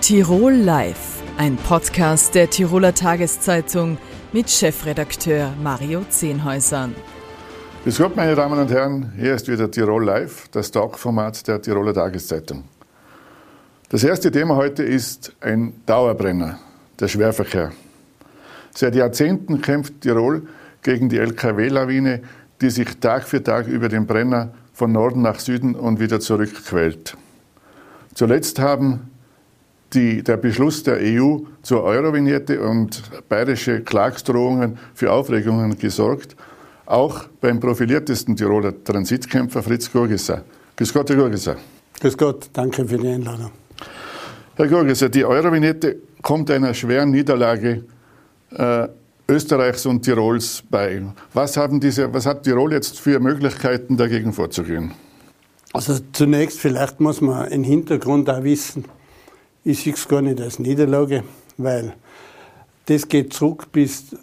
Tirol Live, ein Podcast der Tiroler Tageszeitung mit Chefredakteur Mario Zehnhäusern. Grüß Gott, meine Damen und Herren, hier ist wieder Tirol Live, das Talkformat der Tiroler Tageszeitung. Das erste Thema heute ist ein Dauerbrenner, der Schwerverkehr. Seit Jahrzehnten kämpft Tirol gegen die LKW-Lawine, die sich Tag für Tag über den Brenner von Norden nach Süden und wieder zurückquält. Zuletzt haben die, der Beschluss der EU zur Eurovignette und bayerische Klagsdrohungen für Aufregungen gesorgt, auch beim profiliertesten Tiroler Transitkämpfer Fritz Gurgisser. Grüß Gott, Herr Gurgisser. Grüß Gott, danke für die Einladung. Herr Gurgisser, die Eurovignette kommt einer schweren Niederlage äh, Österreichs und Tirols bei. Was, haben diese, was hat Tirol jetzt für Möglichkeiten, dagegen vorzugehen? Also zunächst vielleicht muss man im Hintergrund auch wissen, ich sehe es gar nicht als Niederlage, weil das geht zurück bis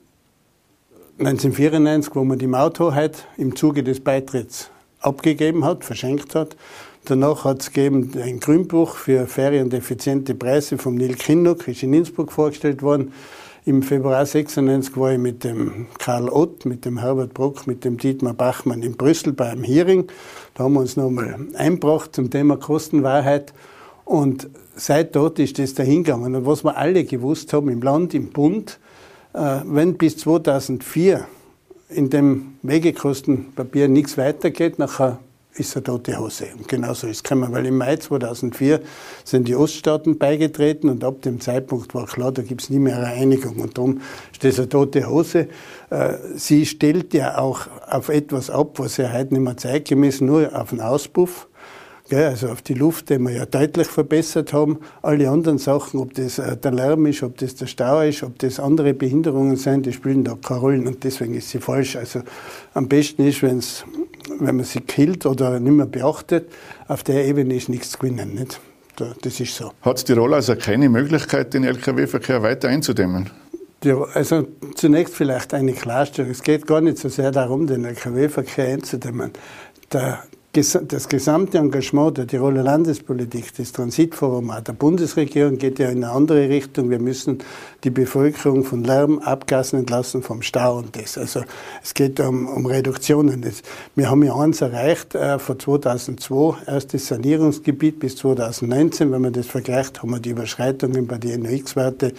1994, wo man die Mauthoheit im Zuge des Beitritts abgegeben hat, verschenkt hat. Danach hat es gegeben ein Grünbuch für faire und effiziente Preise vom Neil Kinnock, ist in Innsbruck vorgestellt worden. Im Februar 96 war ich mit dem Karl Ott, mit dem Herbert Brock, mit dem Dietmar Bachmann in Brüssel bei einem Hearing. Da haben wir uns nochmal eingebracht zum Thema Kostenwahrheit. Und seit dort ist das dahingegangen. Und was wir alle gewusst haben im Land, im Bund, äh, wenn bis 2004 in dem Wegekostenpapier nichts weitergeht, nachher ist eine tote Hose. Und genauso ist es gekommen, weil im Mai 2004 sind die Oststaaten beigetreten und ab dem Zeitpunkt war klar, da gibt es nie mehr eine Einigung und darum ist das eine tote Hose. Äh, sie stellt ja auch auf etwas ab, was ja heute nicht mehr zeitgemäß, nur auf den Auspuff also auf die Luft, die wir ja deutlich verbessert haben. Alle anderen Sachen, ob das äh, der Lärm ist, ob das der Stau ist, ob das andere Behinderungen sind, die spielen da keine Rolle und deswegen ist sie falsch. Also am besten ist, wenn's, wenn man sie killt oder nicht mehr beachtet, auf der Ebene ist nichts zu gewinnen. Nicht? Das ist so. Hat Tirol also keine Möglichkeit, den Lkw-Verkehr weiter einzudämmen? Ja, also zunächst vielleicht eine Klarstellung. Es geht gar nicht so sehr darum, den Lkw-Verkehr einzudämmen. Der, das gesamte Engagement der Tiroler Landespolitik, das Transitforum der Bundesregierung geht ja in eine andere Richtung. Wir müssen die Bevölkerung von Lärm, Abgasen entlassen, vom Stau und das. Also es geht um, um Reduktionen. Wir haben ja eins erreicht, äh, von 2002, erstes Sanierungsgebiet bis 2019. Wenn man das vergleicht, haben wir die Überschreitungen bei den NOx-Werte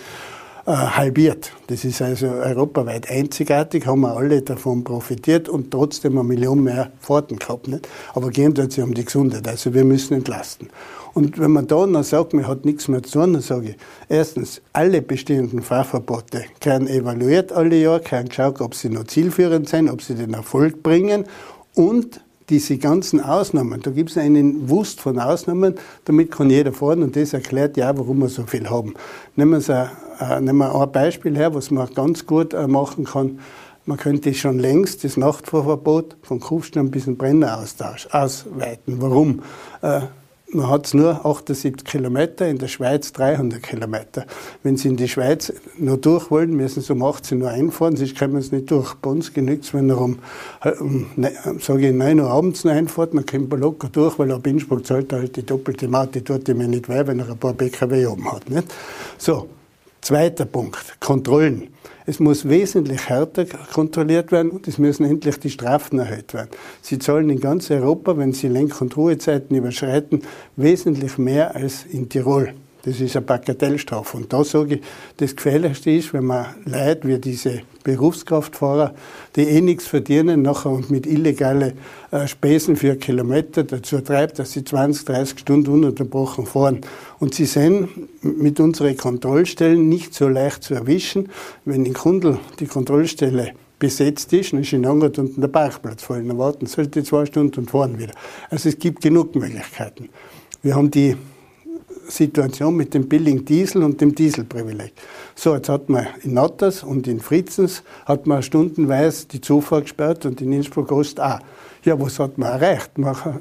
halbiert. Das ist also europaweit einzigartig, haben wir alle davon profitiert und trotzdem eine Million mehr Fahrten gehabt. Nicht? Aber gehen tut sich um die Gesundheit, also wir müssen entlasten. Und wenn man da noch sagt, man hat nichts mehr zu tun, dann sage ich, erstens, alle bestehenden Fahrverbote werden evaluiert alle Jahre, werden geschaut, ob sie noch zielführend sind, ob sie den Erfolg bringen und diese ganzen Ausnahmen, da gibt es einen Wust von Ausnahmen, damit kann jeder fahren und das erklärt ja, warum wir so viel haben. Nehmen wir, ein, nehmen wir ein Beispiel her, was man ganz gut äh, machen kann. Man könnte schon längst das Nachtfahrverbot von Kufstein bis zum Brenner ausweiten. Warum? Äh, man hat es nur 78 Kilometer, in der Schweiz 300 Kilometer. Wenn Sie in die Schweiz nur durch wollen, müssen Sie um 18 Uhr einfahren, sonst kommen Sie nicht durch. Bei uns genügt es, wenn er um, um ne, sage ich, 9 Uhr abends noch einfahrt, dann kommt man locker durch, weil ab Innsbruck zahlt er halt die doppelte Maut, die tut ihm nicht weh, wenn er ein paar BKW oben hat. Nicht? So, zweiter Punkt, Kontrollen. Es muss wesentlich härter kontrolliert werden und es müssen endlich die Strafen erhöht werden. Sie zahlen in ganz Europa, wenn sie Lenk- und Ruhezeiten überschreiten, wesentlich mehr als in Tirol. Das ist eine Bagatellstrafe. Und da sage ich, das Gefährlichste ist, wenn man Leute wie diese Berufskraftfahrer, die eh nichts verdienen, nachher und mit illegalen äh, Spesen für Kilometer dazu treibt, dass sie 20, 30 Stunden ununterbrochen fahren. Und sie sind mit unseren Kontrollstellen nicht so leicht zu erwischen. Wenn in Kundl die Kontrollstelle besetzt ist, dann ist in Angert unten der Parkplatz voll. Dann warten sie halt zwei Stunden und fahren wieder. Also es gibt genug Möglichkeiten. Wir haben die Situation mit dem billigen Diesel und dem Dieselprivileg. So, jetzt hat man in Natters und in Fritzens hat man stundenweise die Zufahrt gesperrt und in Innsbruck Ost auch. Ja, was hat man erreicht?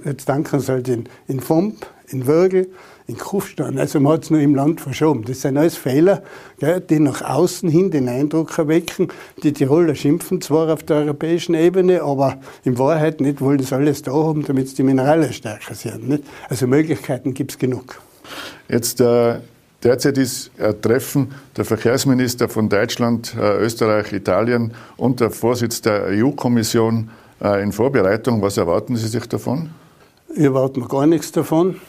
Jetzt danken sie halt in, in Fomp, in Würgel, in Kufstein. Also man hat es nur im Land verschoben. Das sind alles Fehler, gell, die nach außen hin den Eindruck erwecken. Die Tiroler schimpfen zwar auf der europäischen Ebene, aber in Wahrheit nicht wollen das alles da haben, damit die Minerale stärker sind. Nicht? Also Möglichkeiten gibt es genug. Jetzt äh, der Derzeit ist ein Treffen der Verkehrsminister von Deutschland, äh, Österreich, Italien und der Vorsitz der EU-Kommission äh, in Vorbereitung. Was erwarten Sie sich davon? Ich erwarte mir gar nichts davon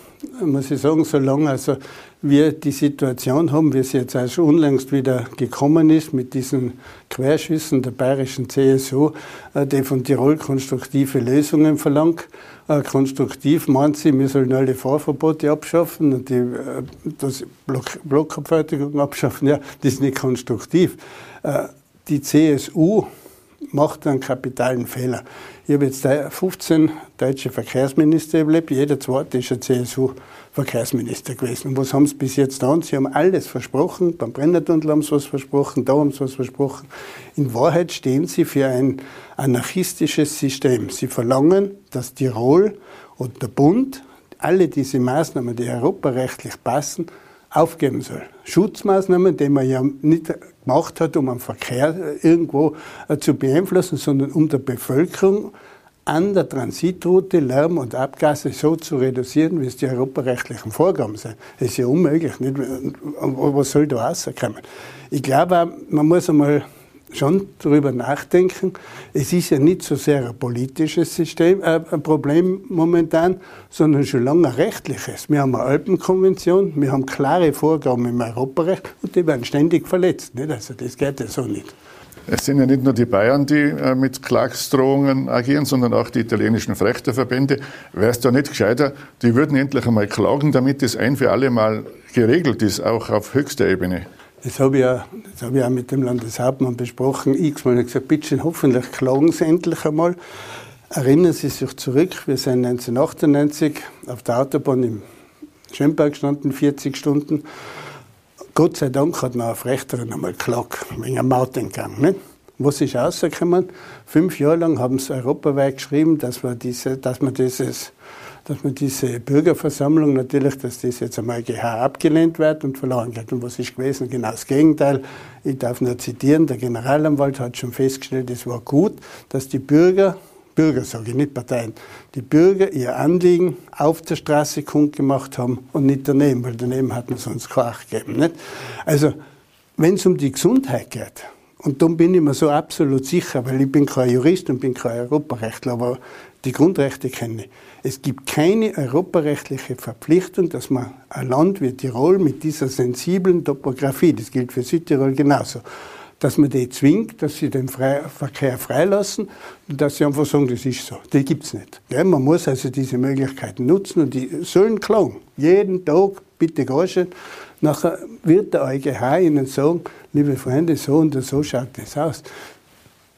muss ich sagen, solange also wir die Situation haben, wie sie jetzt auch schon unlängst wieder gekommen ist, mit diesen Querschüssen der bayerischen CSU, äh, die von Tirol konstruktive Lösungen verlangt. Äh, konstruktiv meint sie, wir sollen alle Fahrverbote abschaffen und die äh, das Block, Blockabfertigung abschaffen. Ja, das ist nicht konstruktiv. Die CSU macht einen kapitalen Fehler. Ich habe jetzt 15 deutsche Verkehrsminister erlebt, jeder zweite ist ein CSU-Verkehrsminister gewesen. Und was haben sie bis jetzt getan? Sie haben alles versprochen, beim Brennertunnel haben sie was versprochen, da haben sie was versprochen. In Wahrheit stehen sie für ein anarchistisches System. Sie verlangen, dass Tirol und der Bund alle diese Maßnahmen, die europarechtlich passen, aufgeben soll. Schutzmaßnahmen, die man ja nicht gemacht hat, um den Verkehr irgendwo äh, zu beeinflussen, sondern um der Bevölkerung an der Transitroute Lärm und Abgase so zu reduzieren, wie es die europarechtlichen Vorgaben sind. Das ist ja unmöglich. Nicht? Was soll da rauskommen? Ich glaube, man muss einmal schon darüber nachdenken. Es ist ja nicht so sehr ein politisches System, äh, ein Problem momentan, sondern schon lange ein rechtliches. Wir haben eine Alpenkonvention, wir haben klare Vorgaben im Europarecht und die werden ständig verletzt. Nicht? Also das geht ja so nicht. Es sind ja nicht nur die Bayern, die äh, mit Klagsdrohungen agieren, sondern auch die italienischen Frechterverbände. Wäre es da nicht gescheiter, die würden endlich einmal klagen, damit es ein für alle Mal geregelt ist, auch auf höchster Ebene? Das habe ich, ja, das habe ich auch mit dem Landeshauptmann besprochen. X-mal gesagt, bitte hoffentlich klagen Sie endlich einmal. Erinnern Sie sich zurück, wir sind 1998 auf der Autobahn im Schönberg gestanden, 40 Stunden. Gott sei Dank hat noch eine Frechterin einmal geklagt, wegen einem Mautentgang. Nicht? Was ist rausgekommen? Fünf Jahre lang haben sie europaweit geschrieben, dass wir, diese, dass wir dieses dass man diese Bürgerversammlung natürlich, dass das jetzt einmal GH abgelehnt wird und verloren geht. Und was ist gewesen? Genau das Gegenteil. Ich darf nur zitieren, der Generalanwalt hat schon festgestellt, es war gut, dass die Bürger, Bürger sage ich, nicht Parteien, die Bürger ihr Anliegen auf der Straße kundgemacht haben und nicht daneben, weil daneben hat man sonst keine Acht gegeben. Nicht? Also, wenn es um die Gesundheit geht, und darum bin ich mir so absolut sicher, weil ich bin kein Jurist und bin kein Europarechtler, aber die Grundrechte kenne ich. Es gibt keine europarechtliche Verpflichtung, dass man ein Land wie Tirol mit dieser sensiblen Topografie, das gilt für Südtirol genauso, dass man die zwingt, dass sie den Verkehr freilassen und dass sie einfach sagen, das ist so. Das gibt's nicht. Ja, man muss also diese Möglichkeiten nutzen und die sollen klagen. Jeden Tag, bitte gehen. Nachher wird der EuGH Ihnen sagen, liebe Freunde, so und so schaut das aus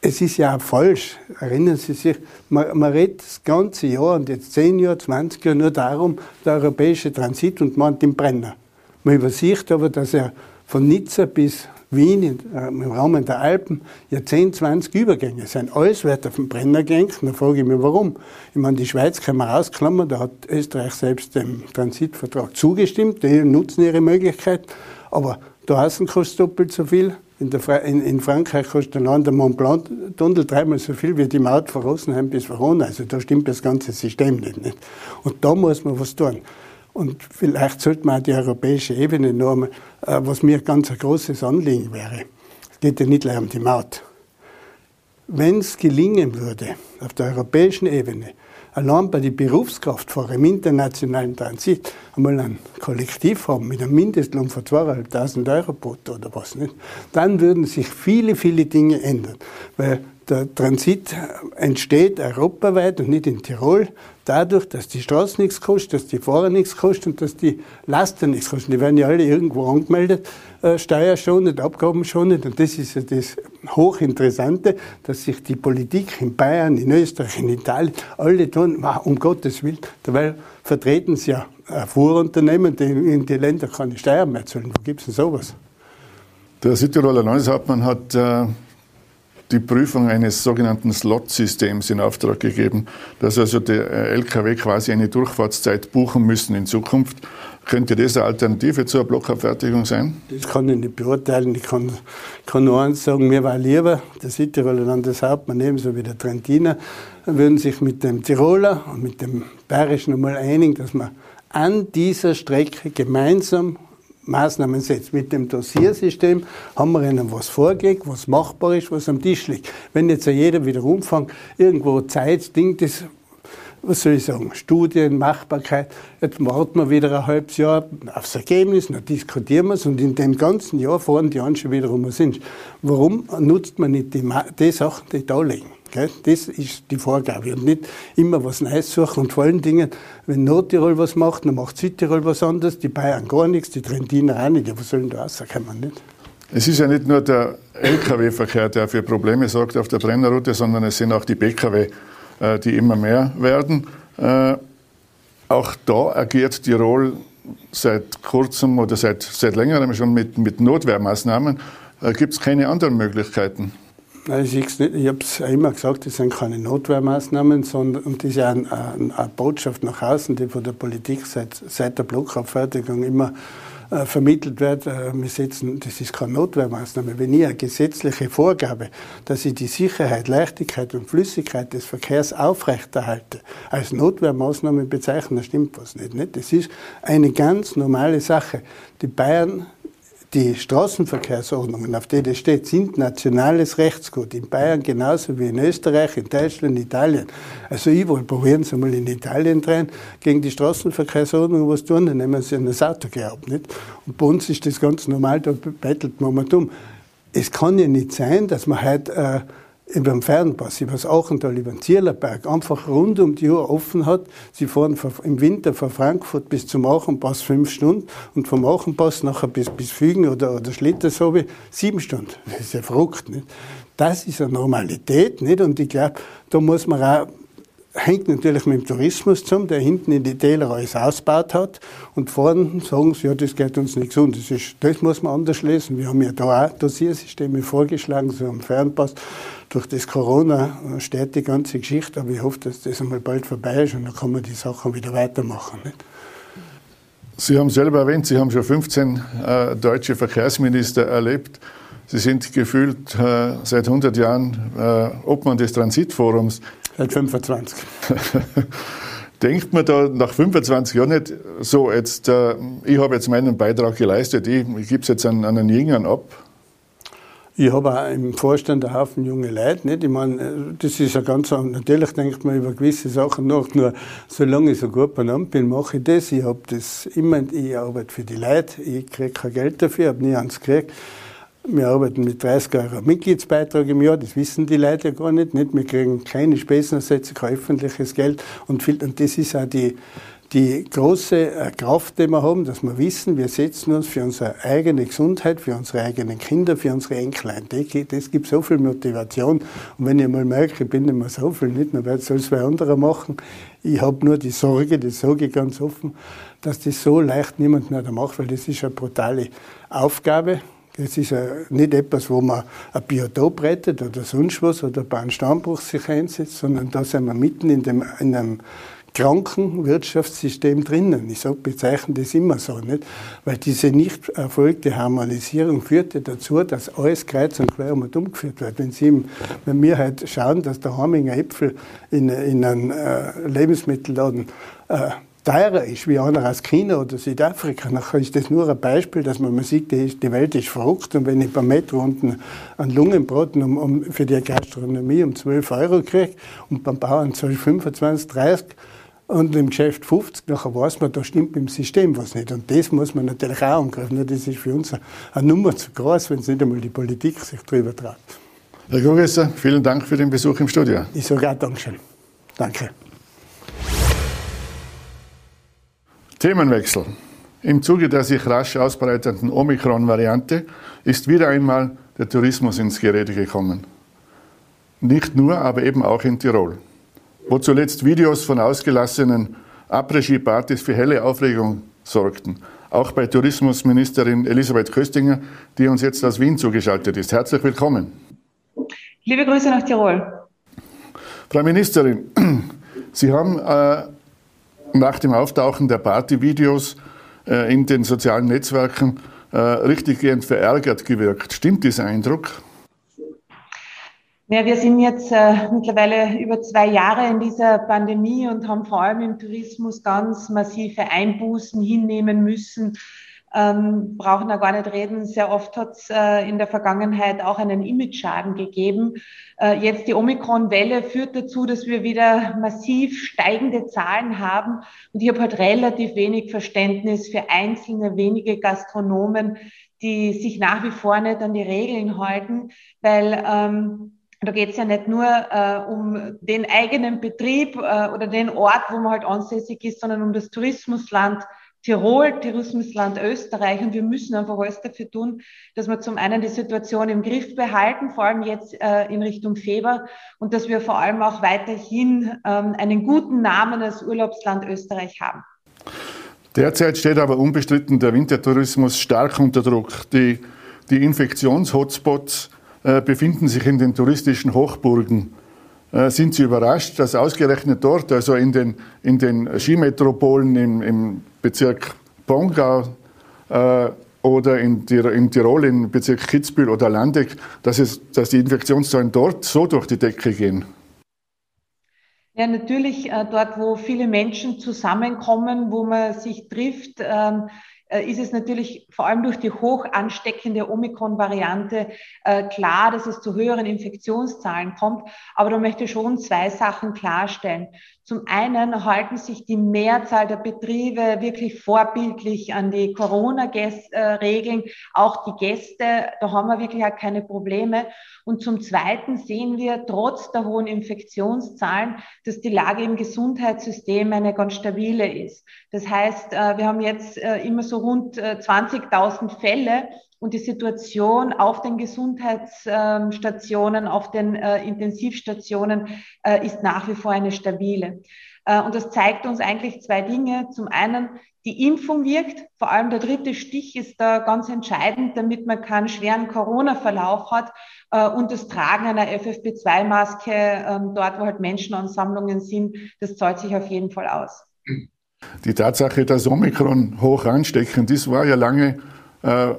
es ist ja auch falsch. Erinnern Sie sich, man, man redet das ganze Jahr und jetzt 10 Jahre, 20 Jahre nur darum, der europäische Transit und meint den Brenner. Man übersieht aber, dass er von Nizza bis Wien äh, im Raum der Alpen ja 10, 20 Übergänge sind. Alles wird auf den Brenner gehängt. Dann frage ich mich, warum. Ich meine, die Schweiz kann man ausklammern, da hat Österreich selbst dem Transitvertrag zugestimmt, die nutzen ihre Möglichkeit. Aber da kostet doppelt so viel in, der, in, in Frankreich kostet allein der Mont Blanc-Tunnel dreimal so viel wie die Maut von Rosenheim bis Verona. Also da stimmt das ganze System nicht, nicht. Und da muss man was tun. Und vielleicht sollte man auch die europäische Ebene noch einmal, äh, was mir ganz ein großes Anliegen wäre. Es geht ja nicht um die Maut. Wenn es gelingen würde, auf der europäischen Ebene, allein bei den Berufskraftfahrern im internationalen Transit einmal ein Kollektiv haben mit einem Mindestlohn von 2.500 Euro brutto oder was nicht, dann würden sich viele, viele Dinge ändern. Weil der Transit entsteht europaweit und nicht in Tirol dadurch, dass die Straße nichts kostet, dass die Fahrer nichts kosten und dass die Laster nichts kosten. Die werden ja alle irgendwo angemeldet, äh, steuerschonend, abgabenschonend. Und das ist ja das Hochinteressante, dass sich die Politik in Bayern, in Österreich, in Italien, alle tun, um Gottes Willen, dabei vertreten sie ja Fuhrunternehmen, die in die Länder keine Steuern mehr zahlen. Wo gibt es denn sowas? Der Südtiroler Landeshauptmann hat äh, die Prüfung eines sogenannten Slot-Systems in Auftrag gegeben, dass also die äh, Lkw quasi eine Durchfahrtszeit buchen müssen in Zukunft. Könnte das eine Alternative zur Blockabfertigung sein? Das kann ich nicht beurteilen. Ich kann, kann nur eins sagen, mir war lieber, der Südtiroler Landeshauptmann ebenso wie der Trentiner, würden sich mit dem Tiroler und mit dem Bayerischen einmal einigen, dass man an dieser Strecke gemeinsam Maßnahmen setzt. Mit dem Dossiersystem haben wir ihnen was vorgelegt, was machbar ist, was am Tisch liegt. Wenn jetzt jeder wieder umfängt, irgendwo Zeit, Ding, das was soll ich sagen, Studien, Machbarkeit. Jetzt warten wir wieder ein halbes Jahr aufs Ergebnis, dann diskutieren wir es und in dem ganzen Jahr fahren die anderen schon wieder um sind. Warum nutzt man nicht die, die Sachen, die da liegen? Das ist die Vorgabe und nicht immer was Neues suchen und vor allen Dingen, wenn Nordtirol was macht, dann macht Südtirol was anderes, die Bayern gar nichts, die Trentiner auch nicht. Ja, was sollen da rauskommen, nicht? Es ist ja nicht nur der Lkw-Verkehr, der für Probleme sorgt auf der Brennerroute, sondern es sind auch die Pkw, die immer mehr werden. Äh, auch da agiert Tirol seit kurzem oder seit, seit längerem schon mit, mit Notwehrmaßnahmen. Äh, Gibt es keine anderen Möglichkeiten? Nein, ich, ich habe es immer gesagt, das sind keine Notwehrmaßnahmen, sondern und das ist ja eine, eine, Botschaft nach außen, die von der Politik seit, seit der Blockabfertigung immer äh, vermittelt wird, äh, wir setzen, das ist keine Notwehrmaßnahme. Wenn ich eine gesetzliche Vorgabe, dass ich die Sicherheit, Leichtigkeit und Flüssigkeit des Verkehrs aufrechterhalte, als Notwehrmaßnahme bezeichne, dann stimmt was nicht, nicht. Das ist eine ganz normale Sache. Die Bayern die Straßenverkehrsordnungen, auf denen steht, sind nationales Rechtsgut. In Bayern genauso wie in Österreich, in Deutschland, in Italien. Also ich wollte probieren Sie mal in Italien drehen, gegen die Straßenverkehrsordnung was tun, dann nehmen Sie das Auto gehabt, nicht? Und bei uns ist das ganz normal, da bettelt man mal dumm. Es kann ja nicht sein, dass man heute äh, über den Fernpass, über das Achental, über den Zierlerberg, einfach rund um die Uhr offen hat. Sie fahren im Winter von Frankfurt bis zum Achenpass fünf Stunden und vom Achenpass nachher bis, bis Fügen oder, oder Schlittersobe sieben Stunden. Das ist ja verrückt, nicht? Das ist eine Normalität, nicht? Und ich glaube, da muss man auch hängt natürlich mit dem Tourismus zusammen, der hinten in die Täler alles ausgebaut hat. Und vorne sagen sie, ja, das geht uns nichts um. Das, ist, das muss man anders lesen. Wir haben ja da auch Dossiersysteme vorgeschlagen, so am Fernpass. Durch das Corona steht die ganze Geschichte, aber ich hoffe, dass das einmal bald vorbei ist und dann kann man die Sachen wieder weitermachen. Nicht? Sie haben selber erwähnt, Sie haben schon 15 äh, deutsche Verkehrsminister erlebt. Sie sind gefühlt äh, seit 100 Jahren äh, Obmann des Transitforums. Seit 25. Denkt man da nach 25 Jahren nicht so, jetzt, äh, ich habe jetzt meinen Beitrag geleistet, ich, ich gebe es jetzt an, an einen Jüngern ab? Ich habe auch im Vorstand einen Haufen junge Leute. Nicht? Ich meine, das ist ja ganz Natürlich denkt man über gewisse Sachen nach. Nur solange ich so gut benannt bin, mache ich das. Ich habe das immer, ich arbeite für die Leute. Ich kriege kein Geld dafür, habe nie eins gekriegt. Wir arbeiten mit 30 Euro Mitgliedsbeitrag im Jahr, das wissen die Leute ja gar nicht. nicht? Wir kriegen keine Spesenersätze, kein öffentliches Geld. Und, viel, und das ist auch die, die große äh, Kraft, die wir haben, dass wir wissen, wir setzen uns für unsere eigene Gesundheit, für unsere eigenen Kinder, für unsere Enklein. Das gibt so viel Motivation. Und wenn ich mal merke, ich bin mehr so viel, nicht, dann soll es zwei andere machen. Ich habe nur die Sorge, das sage ich ganz offen, dass das so leicht niemand mehr macht, weil das ist eine brutale Aufgabe. Das ist nicht etwas, wo man ein Biotop rettet oder sonst was oder bei einem Stammbruch sich einsetzt, sondern da sind wir mitten in, dem, in einem kranken Wirtschaftssystem drinnen. Ich sage, bezeichne das immer so, nicht? Weil diese nicht erfolgte Harmonisierung führte dazu, dass alles kreuz und quer um und umgeführt wird. Wenn, Sie, wenn wir halt schauen, dass der Haminger Äpfel in, in einem äh, Lebensmittelladen äh, teurer ist wie einer aus China oder Südafrika, dann ist das nur ein Beispiel, dass man sieht, die, Welt ist verrückt und wenn ich beim Metro unten einen Lungenbraten um, um, für die Gastronomie um 12 Euro kriege und beim Bauern zahle ich 25, 30 und im Geschäft 50, nachher weiß man, da stimmt im System was nicht. Und das muss man natürlich auch angreifen. Das ist für uns eine Nummer zu groß, wenn es nicht einmal die Politik sich darüber traut. Herr Grogesser, vielen Dank für den Besuch im Studio. Ich sage auch Dankeschön. Danke. Themenwechsel. Im Zuge der sich rasch ausbreitenden Omikron-Variante ist wieder einmal der Tourismus ins Gerede gekommen. Nicht nur, aber eben auch in Tirol, wo zuletzt Videos von ausgelassenen Après-Ski-Partys für helle Aufregung sorgten. Auch bei Tourismusministerin Elisabeth Köstinger, die uns jetzt aus Wien zugeschaltet ist. Herzlich willkommen. Liebe Grüße nach Tirol. Frau Ministerin, Sie haben äh, nach dem Auftauchen der Partyvideos äh, in den sozialen Netzwerken äh, richtiggehend verärgert gewirkt. Stimmt dieser Eindruck? Ja, wir sind jetzt äh, mittlerweile über zwei Jahre in dieser Pandemie und haben vor allem im Tourismus ganz massive Einbußen hinnehmen müssen ähm, brauchen da gar nicht reden. Sehr oft hat es äh, in der Vergangenheit auch einen Image-Schaden gegeben. Äh, jetzt die Omikron-Welle führt dazu, dass wir wieder massiv steigende Zahlen haben. Und ich habe halt relativ wenig Verständnis für einzelne wenige Gastronomen, die sich nach wie vor nicht an die Regeln halten, weil ähm, da geht es ja nicht nur äh, um den eigenen Betrieb äh, oder den Ort, wo man halt ansässig ist, sondern um das Tourismusland Tirol, Tourismusland Österreich. Und wir müssen einfach alles dafür tun, dass wir zum einen die Situation im Griff behalten, vor allem jetzt äh, in Richtung Februar, und dass wir vor allem auch weiterhin ähm, einen guten Namen als Urlaubsland Österreich haben. Derzeit steht aber unbestritten der Wintertourismus stark unter Druck. Die, die Infektions-Hotspots befinden sich in den touristischen Hochburgen. Äh, sind Sie überrascht, dass ausgerechnet dort, also in den, in den Skimetropolen im, im Bezirk Pongau äh, oder in, in, Tirol im Bezirk Kitzbühel oder Landeck, dass, es, dass die Infektionszahlen dort so durch die Decke gehen? Ja, natürlich äh, dort, wo viele Menschen zusammenkommen, wo man sich trifft, ähm, äh, ist es natürlich vor allem durch die hoch ansteckende Omikron-Variante äh, klar, dass es zu höheren Infektionszahlen kommt. Aber da möchte ich schon zwei Sachen klarstellen. Zum einen halten sich die Mehrzahl der Betriebe wirklich vorbildlich an die Corona-Regeln, auch die Gäste, da haben wir wirklich auch keine Probleme. Und zum Zweiten sehen wir trotz der hohen Infektionszahlen, dass die Lage im Gesundheitssystem eine ganz stabile ist. Das heißt, äh, wir haben jetzt äh, immer so rund 20.000 äh, Fälle und die Situation auf den Gesundheitsstationen, auf den äh, Intensivstationen äh, ist nach wie vor eine stabile. Äh, und das zeigt uns eigentlich zwei Dinge. Zum einen, die Impfung wirkt. Vor allem der dritte Stich ist da ganz entscheidend, damit man keinen schweren Corona-Verlauf hat. Und das Tragen einer FFP2-Maske ähm, dort, wo halt Menschenansammlungen sind, das zahlt sich auf jeden Fall aus. Die Tatsache, dass Omikron hoch ansteckend ist, war ja lange äh,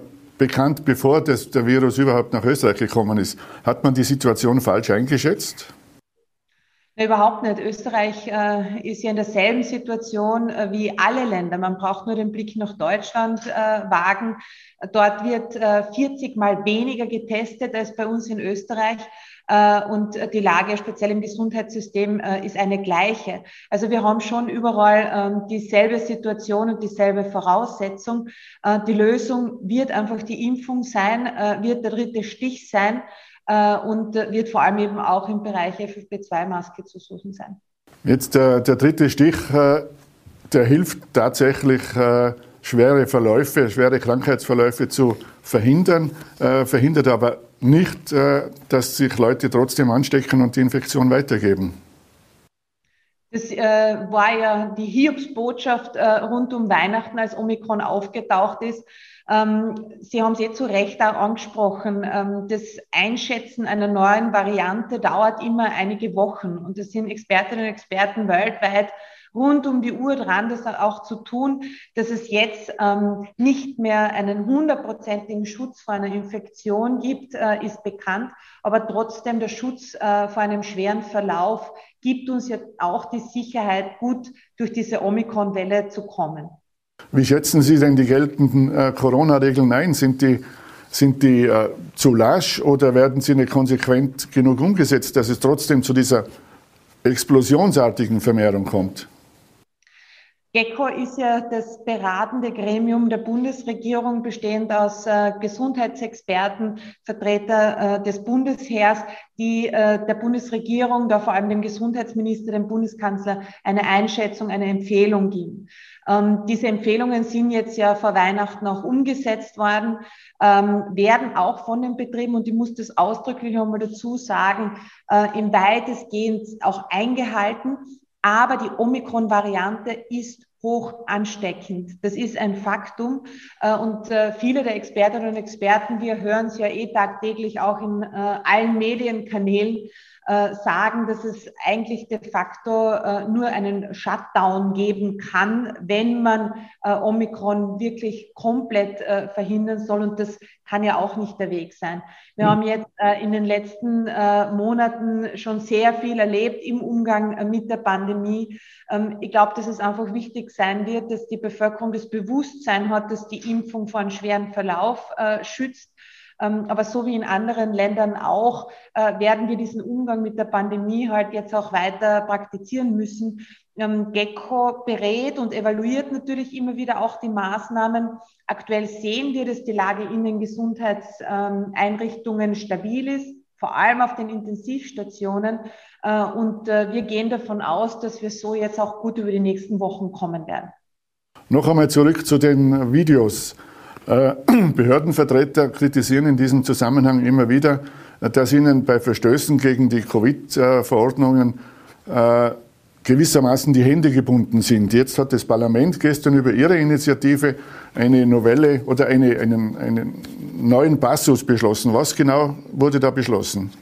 bekannt, bevor das, der Virus überhaupt nach Österreich gekommen ist. Hat man die Situation falsch eingeschätzt? Überhaupt nicht. Österreich äh, ist ja in derselben Situation äh, wie alle Länder. Man braucht nur den Blick nach Deutschland äh, wagen. Dort wird 40 äh, mal weniger getestet als bei uns in Österreich. Äh, und die Lage speziell im Gesundheitssystem äh, ist eine gleiche. Also wir haben schon überall ähm, dieselbe Situation und dieselbe Voraussetzung. Äh, die Lösung wird einfach die Impfung sein, wird der dritte Stich sein und wird vor allem eben auch im Bereich FFP2-Maske zu suchen sein. Jetzt der, der dritte Stich, der hilft tatsächlich schwere Verläufe, schwere Krankheitsverläufe zu verhindern, verhindert aber nicht, äh, dass sich Leute trotzdem anstecken und die Infektion weitergeben. Das äh, war ja die Hiobsbotschaft äh, rund um Weihnachten, als Omikron aufgetaucht ist. Ähm, Sie haben es eh zu Recht auch angesprochen. Ähm, das Einschätzen einer neuen Variante dauert immer einige Wochen. Und es sind Expertinnen und Experten weltweit rund um die Uhr dran, das auch zu tun, dass es jetzt ähm, nicht mehr einen hundertprozentigen Schutz vor einer Infektion gibt, äh, ist bekannt. Aber trotzdem der Schutz äh, vor einem schweren Verlauf gibt uns ja auch die Sicherheit, gut durch diese Omikron-Welle zu kommen. Wie schätzen Sie denn die geltenden äh, Corona-Regeln ein? Sind die, sind die äh, zu lasch oder werden sie nicht konsequent genug umgesetzt, dass es trotzdem zu dieser explosionsartigen Vermehrung kommt? GECO ist ja das beratende Gremium der Bundesregierung, bestehend aus äh, Gesundheitsexperten, Vertreter äh, des Bundesheers, die äh, der Bundesregierung, da vor allem dem Gesundheitsminister, dem Bundeskanzler, eine Einschätzung, eine Empfehlung geben. Ähm, diese Empfehlungen sind jetzt ja vor Weihnachten auch umgesetzt worden, ähm, werden auch von den Betrieben, und ich muss das ausdrücklich nochmal dazu sagen, äh, im weitestgehend auch eingehalten. Aber die Omikron-Variante ist hoch ansteckend. Das ist ein Faktum. Äh, und äh, viele der Expertinnen und Experten, wir hören es ja eh tagtäglich auch in äh, allen Medienkanälen, äh, sagen, dass es eigentlich de facto äh, nur einen Shutdown geben kann, wenn man äh, Omikron wirklich komplett äh, verhindern soll. Und das kann ja auch nicht der Weg sein. Wir haben jetzt äh, in den letzten Monaten schon sehr viel erlebt im Umgang mit der Pandemie. Ähm, ich glaube, dass es einfach wichtig sein wird, dass die Bevölkerung das Bewusstsein hat, dass die Impfung vor einem schweren Verlauf schützt aber so wie in anderen Ländern auch, äh, werden wir diesen Umgang mit der Pandemie halt jetzt auch weiter praktizieren müssen. Ähm, GECO berät und evaluiert natürlich immer wieder auch die Maßnahmen. Aktuell sehen wir, dass die Lage in den Gesundheitseinrichtungen stabil ist vor allem auf den Intensivstationen. Äh, und äh, wir gehen davon aus, dass wir so jetzt auch gut über die nächsten Wochen kommen werden. Noch einmal zurück zu den Videos. Äh, Behördenvertreter kritisieren in diesem Zusammenhang immer wieder, dass ihnen bei Verstößen gegen die Covid-Verordnungen äh, gewissermaßen die Hände gebunden sind. Jetzt hat das Parlament gestern über Ihre Initiative eine Novelle oder eine, einen, einen neuen Passus beschlossen. Was genau wurde da beschlossen?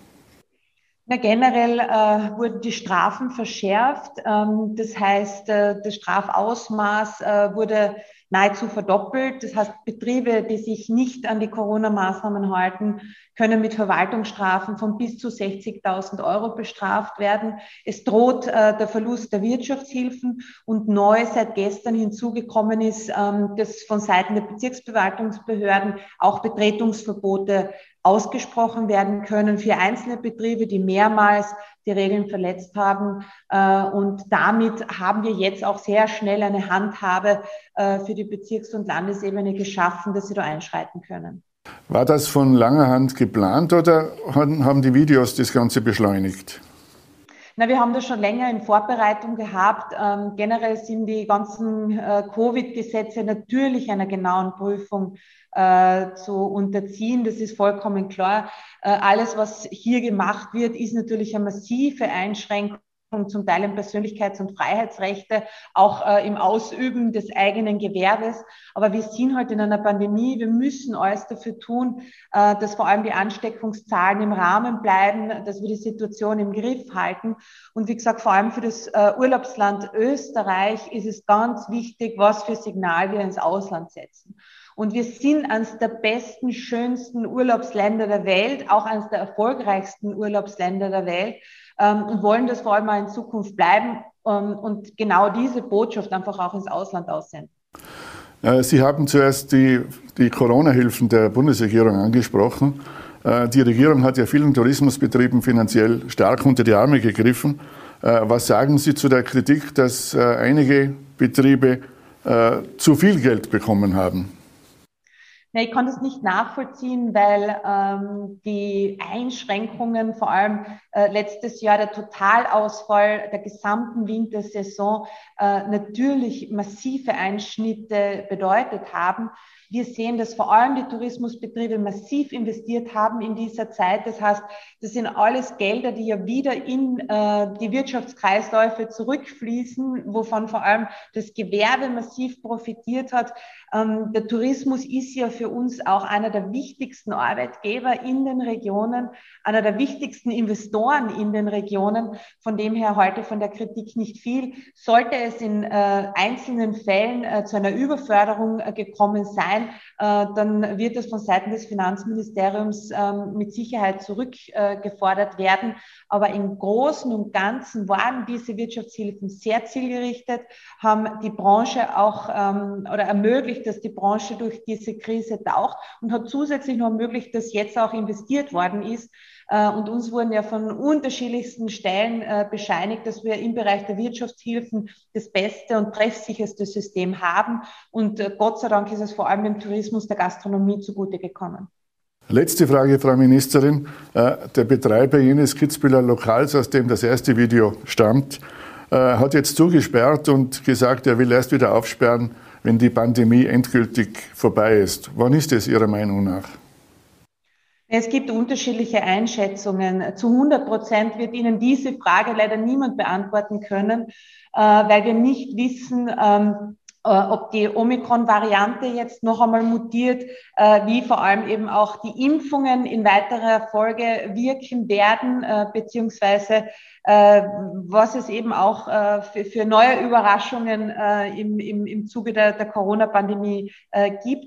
Na, generell äh, wurden die Strafen verschärft. Ähm, das heißt, äh, das Strafausmaß äh, wurde nahezu verdoppelt. Das heißt, Betriebe, die sich nicht an die Corona-Maßnahmen halten, können mit Verwaltungsstrafen von bis zu 60.000 Euro bestraft werden. Es droht äh, der Verlust der Wirtschaftshilfen und neu seit gestern hinzugekommen ist, ähm, dass von Seiten der Bezirksverwaltungsbehörden auch Betretungsverbote ausgesprochen werden können für einzelne Betriebe, die mehrmals die Regeln verletzt haben. Äh, und damit haben wir jetzt auch sehr schnell eine Handhabe äh, für die Bezirks- und Landesebene geschaffen, dass sie da einschreiten können. War das von langer Hand geplant oder haben die Videos das Ganze beschleunigt? Na, wir haben das schon länger in Vorbereitung gehabt. Ähm, generell sind die ganzen äh, Covid-Gesetze natürlich einer genauen Prüfung äh, zu unterziehen. Das ist vollkommen klar. Äh, alles, was hier gemacht wird, ist natürlich eine massive Einschränkung zum Teil in Persönlichkeits- und Freiheitsrechte, auch äh, im Ausüben des eigenen Gewerbes. Aber wir sind heute halt in einer Pandemie. Wir müssen alles dafür tun, äh, dass vor allem die Ansteckungszahlen im Rahmen bleiben, dass wir die Situation im Griff halten. Und wie gesagt, vor allem für das äh, Urlaubsland Österreich ist es ganz wichtig, was für Signal wir ins Ausland setzen. Und wir sind eines der besten, schönsten Urlaubsländer der Welt, auch eines der erfolgreichsten Urlaubsländer der Welt ähm, und wollen das vor allem mal in Zukunft bleiben ähm, und genau diese Botschaft einfach auch ins Ausland aussenden. Äh, Sie haben zuerst die, die Corona-Hilfen der Bundesregierung angesprochen. Äh, die Regierung hat ja vielen Tourismusbetrieben finanziell stark unter die Arme gegriffen. Äh, was sagen Sie zu der Kritik, dass einige Betriebe zu viel Geld bekommen haben? Ja, ich kann das nicht nachvollziehen, weil ähm, die Einschränkungen, vor allem äh, letztes Jahr der Totalausfall der gesamten Wintersaison, äh, natürlich massive Einschnitte bedeutet haben. Wir sehen, dass vor allem die Tourismusbetriebe massiv investiert haben in dieser Zeit. Das heißt, das sind alles Gelder, die ja wieder in äh, die Wirtschaftskreisläufe zurückfließen, wovon vor allem das Gewerbe massiv profitiert hat. Ähm, der Tourismus ist ja für uns auch einer der wichtigsten Arbeitgeber in den Regionen, einer der wichtigsten Investoren in den Regionen. Von dem her heute von der Kritik nicht viel. Sollte es in äh, einzelnen Fällen äh, zu einer Überförderung äh, gekommen sein, dann wird das von Seiten des Finanzministeriums ähm, mit Sicherheit zurückgefordert werden. Aber im Großen und Ganzen waren diese Wirtschaftshilfen sehr zielgerichtet, haben die Branche auch ähm, oder ermöglicht, dass die Branche durch diese Krise taucht und hat zusätzlich noch ermöglicht, dass jetzt auch investiert worden ist. Äh, und uns wurden ja von unterschiedlichsten Stellen äh, bescheinigt, dass wir im Bereich der Wirtschaftshilfen das beste und treffsicherste System haben. Und äh, Gott sei Dank ist es vor allem dem Tourismus, der Gastronomie zugute gekommen. Letzte Frage, Frau Ministerin. Der Betreiber jenes Kitzbüheler Lokals, aus dem das erste Video stammt, hat jetzt zugesperrt und gesagt, er will erst wieder aufsperren, wenn die Pandemie endgültig vorbei ist. Wann ist es Ihrer Meinung nach? Es gibt unterschiedliche Einschätzungen. Zu 100 Prozent wird Ihnen diese Frage leider niemand beantworten können, äh, weil wir nicht wissen, ähm, äh, ob die Omikron-Variante jetzt noch einmal mutiert, äh, wie vor allem eben auch die Impfungen in weiterer Folge wirken werden, äh, beziehungsweise was es eben auch für, neue Überraschungen im, Zuge der, Corona-Pandemie gibt.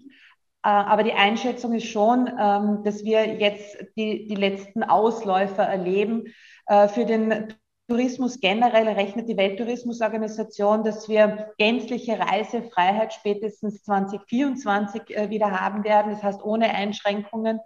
Aber die Einschätzung ist schon, ähm, dass wir jetzt die, die letzten Ausläufer erleben. Für den Tourismus generell rechnet die Welttourismusorganisation, dass wir gänzliche Reisefreiheit spätestens 2024 äh, wieder haben werden. Das heißt, ohne Einschränkungen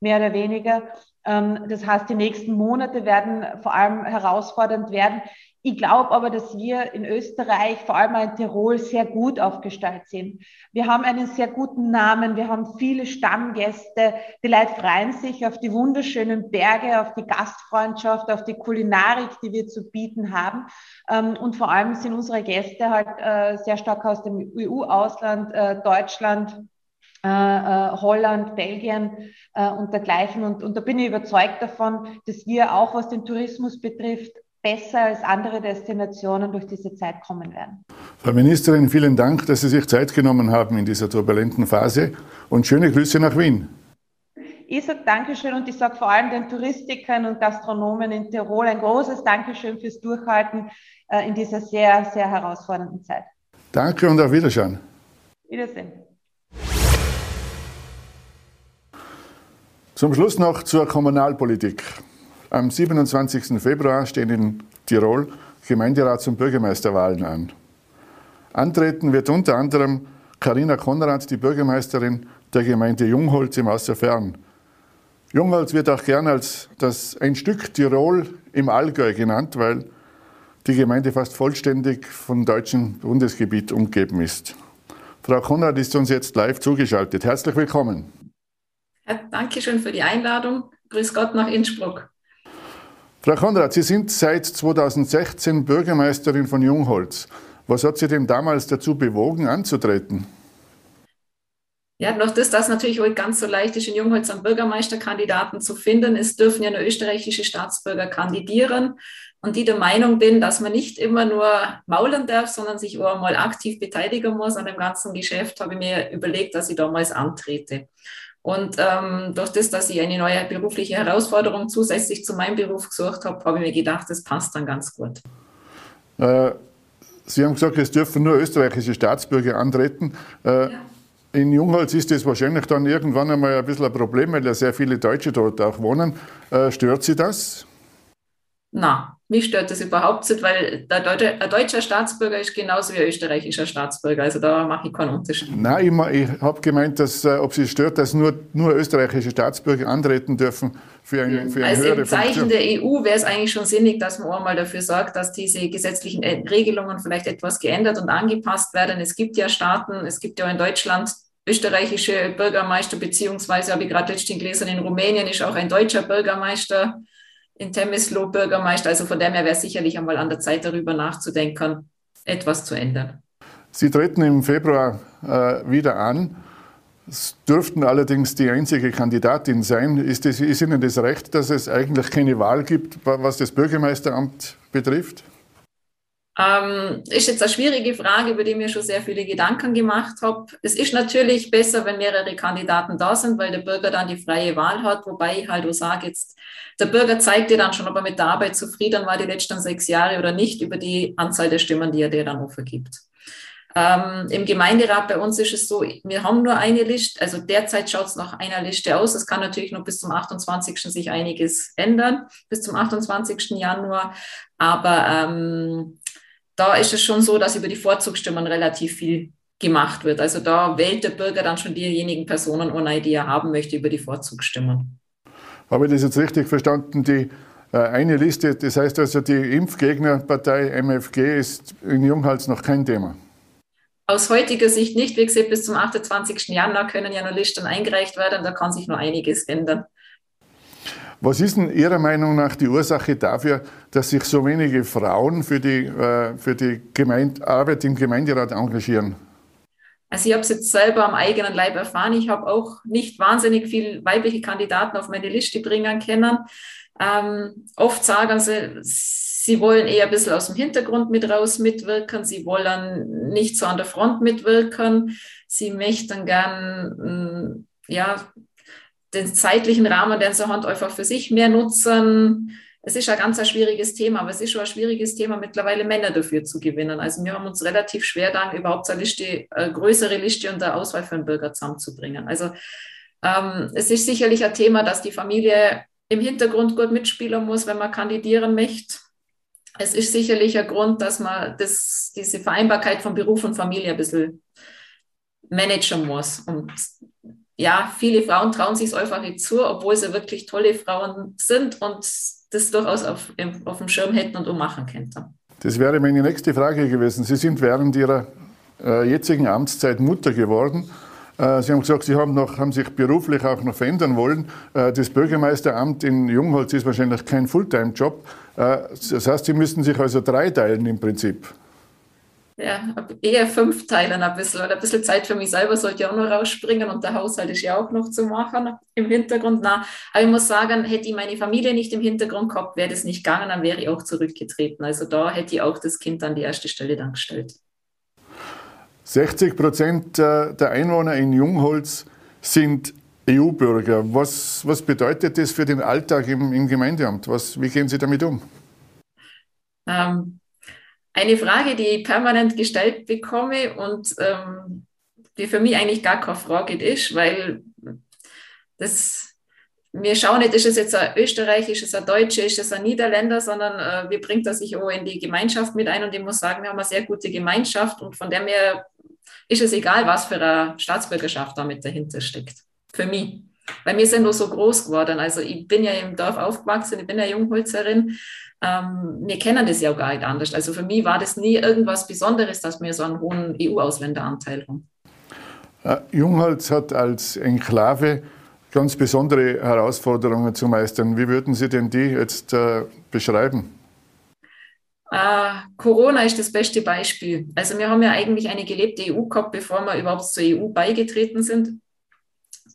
mehr oder weniger. Ähm, das heißt, die nächsten Monate werden vor allem herausfordernd werden. Ich glaube aber, dass wir in Österreich, vor allem in Tirol, sehr gut aufgestellt sind. Wir haben einen sehr guten Namen, wir haben viele Stammgäste. Die Leute freuen sich auf die wunderschönen Berge, auf die Gastfreundschaft, auf die Kulinarik, die wir zu bieten haben. Ähm, und vor allem sind unsere Gäste halt äh, sehr stark aus dem EU-Ausland, äh, Deutschland, äh, Holland, Belgien und dergleichen. Und, und da bin ich überzeugt davon, dass wir auch, was den Tourismus betrifft, besser als andere Destinationen durch diese Zeit kommen werden. Frau Ministerin, vielen Dank, dass Sie sich Zeit genommen haben in dieser turbulenten Phase und schöne Grüße nach Wien. Ich sage Dankeschön und ich sage vor allem den Touristikern und Gastronomen in Tirol ein großes Dankeschön fürs Durchhalten äh, in dieser sehr, sehr herausfordernden Zeit. Danke und auf Wiedersehen. Wiedersehen. Zum Schluss noch zur Kommunalpolitik. Am 27. Februar stehen in Tirol Gemeinderats- und Bürgermeisterwahlen an. Antreten wird unter anderem Karina Konrad, die Bürgermeisterin der Gemeinde Jungholz im Außerfern. Jungholz wird auch gern als das ein Stück Tirol im Allgäu genannt, weil die Gemeinde fast vollständig vom deutschen Bundesgebiet umgeben ist. Frau Konrad ist uns jetzt live zugeschaltet. Herzlich willkommen. Danke schön für die Einladung. Grüß Gott nach Innsbruck. Frau Konrad, Sie sind seit 2016 Bürgermeisterin von Jungholz. Was hat Sie denn damals dazu bewogen, anzutreten? Ja, noch das, dass natürlich heute ganz so leicht ist, in Jungholz einen Bürgermeisterkandidaten zu finden. Es dürfen ja nur österreichische Staatsbürger kandidieren. Und die der Meinung bin, dass man nicht immer nur maulen darf, sondern sich auch mal aktiv beteiligen muss an dem ganzen Geschäft, habe ich mir überlegt, dass ich damals antrete. Und ähm, durch das, dass ich eine neue berufliche Herausforderung zusätzlich zu meinem Beruf gesucht habe, habe ich mir gedacht, das passt dann ganz gut. Äh, Sie haben gesagt, es dürfen nur österreichische Staatsbürger antreten. Äh, ja. In Jungholz ist das wahrscheinlich dann irgendwann einmal ein bisschen ein Problem, weil ja sehr viele Deutsche dort auch wohnen. Äh, stört Sie das? Na, mich stört das überhaupt nicht, weil der Deutsche, ein deutscher Staatsbürger ist genauso wie ein österreichischer Staatsbürger. Also da mache ich keinen Unterschied. Nein, ich, ich habe gemeint, dass, äh, ob Sie stört, dass nur, nur österreichische Staatsbürger antreten dürfen für, ein, für eine also höhere im Zeichen Funktion. der EU wäre es eigentlich schon sinnig, dass man auch mal dafür sorgt, dass diese gesetzlichen Regelungen vielleicht etwas geändert und angepasst werden. Es gibt ja Staaten, es gibt ja in Deutschland österreichische Bürgermeister, beziehungsweise habe ich gerade letztens gelesen, in Rumänien ist auch ein deutscher Bürgermeister in Temeslo Bürgermeister. Also von dem her wäre sicherlich einmal an der Zeit, darüber nachzudenken, etwas zu ändern. Sie treten im Februar äh, wieder an. Es dürften allerdings die einzige Kandidatin sein. Ist, das, ist Ihnen das recht, dass es eigentlich keine Wahl gibt, was das Bürgermeisteramt betrifft? Ähm, ist jetzt eine schwierige Frage, über die mir schon sehr viele Gedanken gemacht habe. Es ist natürlich besser, wenn mehrere Kandidaten da sind, weil der Bürger dann die freie Wahl hat. Wobei ich halt auch sage, jetzt, der Bürger zeigt dir dann schon, ob er mit der Arbeit zufrieden war die letzten sechs Jahre oder nicht, über die Anzahl der Stimmen, die er dir dann auch vergibt. Ähm, Im Gemeinderat bei uns ist es so, wir haben nur eine Liste, also derzeit schaut es nach einer Liste aus. Es kann natürlich noch bis zum 28. sich einiges ändern, bis zum 28. Januar. Aber ähm, da ist es schon so, dass über die Vorzugsstimmen relativ viel gemacht wird. Also da wählt der Bürger dann schon diejenigen Personen ohne, die er haben möchte, über die Vorzugsstimmen. Habe ich das jetzt richtig verstanden? Die äh, eine Liste, das heißt also, die Impfgegnerpartei MFG ist in Junghals noch kein Thema. Aus heutiger Sicht nicht. Wie gesagt, bis zum 28. Januar können ja noch Listen eingereicht werden. Da kann sich noch einiges ändern. Was ist denn Ihrer Meinung nach die Ursache dafür, dass sich so wenige Frauen für die, äh, für die Gemeinde, Arbeit im Gemeinderat engagieren? Also ich habe es jetzt selber am eigenen Leib erfahren. Ich habe auch nicht wahnsinnig viele weibliche Kandidaten auf meine Liste bringen können. Ähm, oft sagen sie, Sie wollen eher ein bisschen aus dem Hintergrund mit raus mitwirken. Sie wollen nicht so an der Front mitwirken. Sie möchten gern, ja, den zeitlichen Rahmen, den sie haben, einfach für sich mehr nutzen. Es ist ein ganz ein schwieriges Thema, aber es ist schon ein schwieriges Thema, mittlerweile Männer dafür zu gewinnen. Also wir haben uns relativ schwer dann überhaupt eine Liste, eine größere Liste und eine Auswahl für einen Bürger zusammenzubringen. Also ähm, es ist sicherlich ein Thema, dass die Familie im Hintergrund gut mitspielen muss, wenn man kandidieren möchte. Es ist sicherlich ein Grund, dass man das, diese Vereinbarkeit von Beruf und Familie ein bisschen managen muss. Und ja, viele Frauen trauen sich es einfach nicht zu, obwohl sie wirklich tolle Frauen sind und das durchaus auf, auf dem Schirm hätten und ummachen könnten. Das wäre meine nächste Frage gewesen. Sie sind während Ihrer äh, jetzigen Amtszeit Mutter geworden. Äh, Sie haben gesagt, Sie haben, noch, haben sich beruflich auch noch verändern wollen. Äh, das Bürgermeisteramt in Jungholz ist wahrscheinlich kein Fulltime-Job. Äh, das heißt, Sie müssten sich also dreiteilen im Prinzip. Ja, eher fünf teilen ein bisschen, weil ein bisschen Zeit für mich selber sollte ja auch noch rausspringen und der Haushalt ist ja auch noch zu machen im Hintergrund. Na, aber ich muss sagen, hätte ich meine Familie nicht im Hintergrund gehabt, wäre das nicht gegangen, dann wäre ich auch zurückgetreten. Also da hätte ich auch das Kind an die erste Stelle dann gestellt. 60 Prozent der Einwohner in Jungholz sind EU-Bürger. Was, was bedeutet das für den Alltag im, im Gemeindeamt? Was, wie gehen Sie damit um? Ähm, eine Frage, die ich permanent gestellt bekomme und ähm, die für mich eigentlich gar keine Frage ist, weil das, wir schauen nicht, ist es jetzt ein Österreich, ist es ein Deutscher, ist es ein Niederländer, sondern äh, wir bringen das sich auch in die Gemeinschaft mit ein und ich muss sagen, wir haben eine sehr gute Gemeinschaft und von der mir ist es egal, was für eine Staatsbürgerschaft damit dahinter steckt. Für mich. Weil wir sind nur so groß geworden. Also ich bin ja im Dorf aufgewachsen, ich bin ja Jungholzerin. Ähm, wir kennen das ja auch gar nicht anders. Also für mich war das nie irgendwas Besonderes, dass wir so einen hohen EU-Ausländeranteil haben. Jungholz hat als Enklave ganz besondere Herausforderungen zu meistern. Wie würden Sie denn die jetzt äh, beschreiben? Uh, Corona ist das beste Beispiel. Also wir haben ja eigentlich eine gelebte EU gehabt, bevor wir überhaupt zur EU beigetreten sind,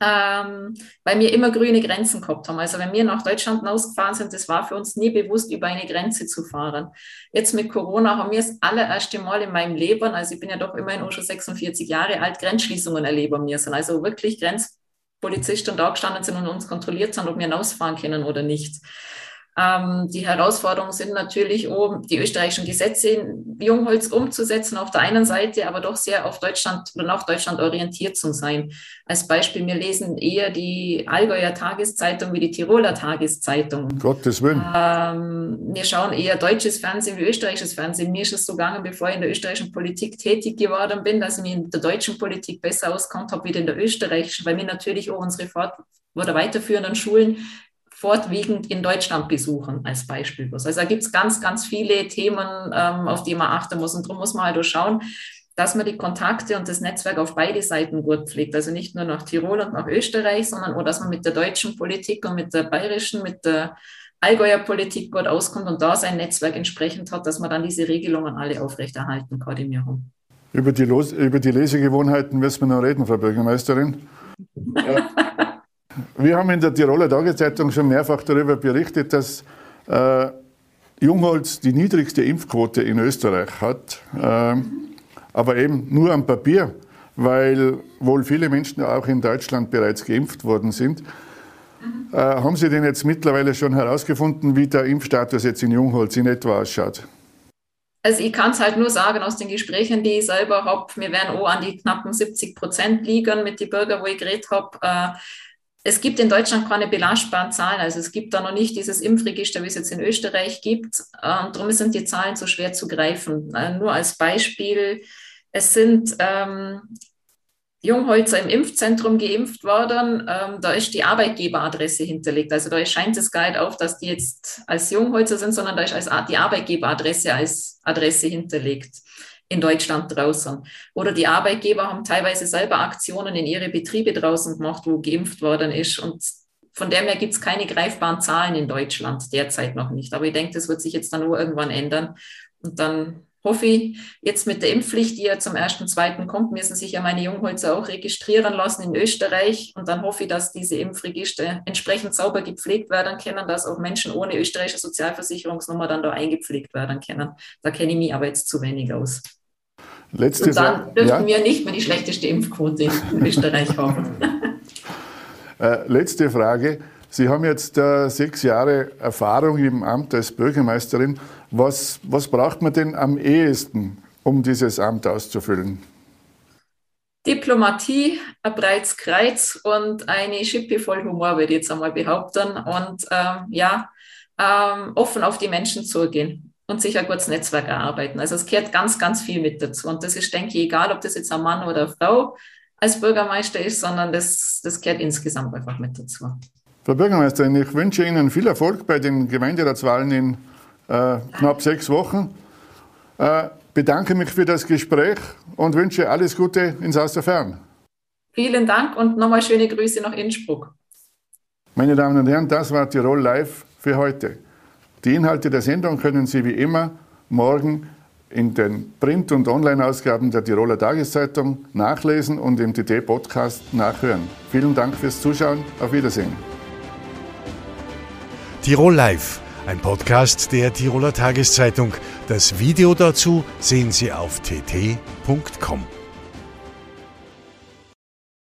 ähm, weil wir immer grüne Grenzen gehabt haben. Also wenn wir nach Deutschland ausgefahren sind, das war für uns nie bewusst, über eine Grenze zu fahren. Jetzt mit Corona haben wir das allererste Mal in meinem Leben, also ich bin ja doch immerhin auch schon 46 Jahre alt, Grenzschließungen erleben müssen. Also wirklich Grenzpolizisten da gestanden sind und uns kontrolliert haben, ob wir hinausfahren können oder nicht. Ähm, die Herausforderungen sind natürlich, um die österreichischen Gesetze in Jungholz umzusetzen auf der einen Seite, aber doch sehr auf Deutschland oder nach Deutschland orientiert zu sein. Als Beispiel, wir lesen eher die Allgäuer Tageszeitung wie die Tiroler Tageszeitung. Gottes Willen. Ähm, wir schauen eher deutsches Fernsehen wie österreichisches Fernsehen. Mir ist es so gegangen, bevor ich in der österreichischen Politik tätig geworden bin, dass ich mich in der deutschen Politik besser auskommt habe wie in der österreichischen, weil wir natürlich auch unsere fort- oder weiterführenden Schulen fortwiegend in Deutschland besuchen, als Beispiel. Also da gibt es ganz, ganz viele Themen, ähm, auf die man achten muss. Und darum muss man halt auch schauen, dass man die Kontakte und das Netzwerk auf beide Seiten gut pflegt. Also nicht nur nach Tirol und nach Österreich, sondern auch, dass man mit der deutschen Politik und mit der bayerischen, mit der Allgäuer Politik gut auskommt und da sein Netzwerk entsprechend hat, dass man dann diese Regelungen alle aufrechterhalten kann, die wir haben. Über die, Los über die Lesegewohnheiten müssen wir noch reden, Frau Bürgermeisterin. Ja. Wir haben in der Tiroler Tageszeitung schon mehrfach darüber berichtet, dass äh, Jungholz die niedrigste Impfquote in Österreich hat, äh, aber eben nur am Papier, weil wohl viele Menschen auch in Deutschland bereits geimpft worden sind. Äh, haben Sie denn jetzt mittlerweile schon herausgefunden, wie der Impfstatus jetzt in Jungholz in etwa ausschaut? Also ich kann es halt nur sagen aus den Gesprächen, die ich selber habe, wir werden auch an die knappen 70 Prozent liegen mit den Bürgern, wo ich geredet habe. Äh, es gibt in Deutschland keine belastbaren Zahlen. Also es gibt da noch nicht dieses Impfregister, wie es jetzt in Österreich gibt. Und darum sind die Zahlen so schwer zu greifen. Äh, nur als Beispiel, es sind ähm, Jungholzer im Impfzentrum geimpft worden. Ähm, da ist die Arbeitgeberadresse hinterlegt. Also da scheint es gar nicht auf, dass die jetzt als Jungholzer sind, sondern da ist als die Arbeitgeberadresse als Adresse hinterlegt in Deutschland draußen. Oder die Arbeitgeber haben teilweise selber Aktionen in ihre Betriebe draußen gemacht, wo geimpft worden ist. Und von dem her gibt es keine greifbaren Zahlen in Deutschland, derzeit noch nicht. Aber ich denke, das wird sich jetzt dann nur irgendwann ändern. Und dann hoffe ich, jetzt mit der Impfpflicht, die ja zum ersten, zweiten kommt, müssen sich ja meine Jungholzer auch registrieren lassen in Österreich. Und dann hoffe ich, dass diese Impfregister entsprechend sauber gepflegt werden können, dass auch Menschen ohne österreichische Sozialversicherungsnummer dann da eingepflegt werden können. Da kenne ich mich aber jetzt zu wenig aus. Letzte und dann dürften ja? wir nicht mehr die schlechteste Impfquote in Österreich haben. äh, letzte Frage. Sie haben jetzt äh, sechs Jahre Erfahrung im Amt als Bürgermeisterin. Was, was braucht man denn am ehesten, um dieses Amt auszufüllen? Diplomatie, ein breites Kreuz und eine Schippe voll Humor, würde ich jetzt einmal behaupten. Und ähm, ja, ähm, offen auf die Menschen zugehen und sich ein gutes Netzwerk erarbeiten. Also es gehört ganz, ganz viel mit dazu. Und das ist, denke ich, egal, ob das jetzt ein Mann oder eine Frau als Bürgermeister ist, sondern das, das gehört insgesamt einfach mit dazu. Frau Bürgermeisterin, ich wünsche Ihnen viel Erfolg bei den Gemeinderatswahlen in äh, knapp sechs Wochen. Äh, bedanke mich für das Gespräch und wünsche alles Gute ins Haus der Fern. Vielen Dank und nochmal schöne Grüße nach Innsbruck. Meine Damen und Herren, das war Tirol Live für heute. Die Inhalte der Sendung können Sie wie immer morgen in den Print- und Online-Ausgaben der Tiroler Tageszeitung nachlesen und im TT-Podcast nachhören. Vielen Dank fürs Zuschauen. Auf Wiedersehen. Tirol Live, ein Podcast der Tiroler Tageszeitung. Das Video dazu sehen Sie auf tt.com.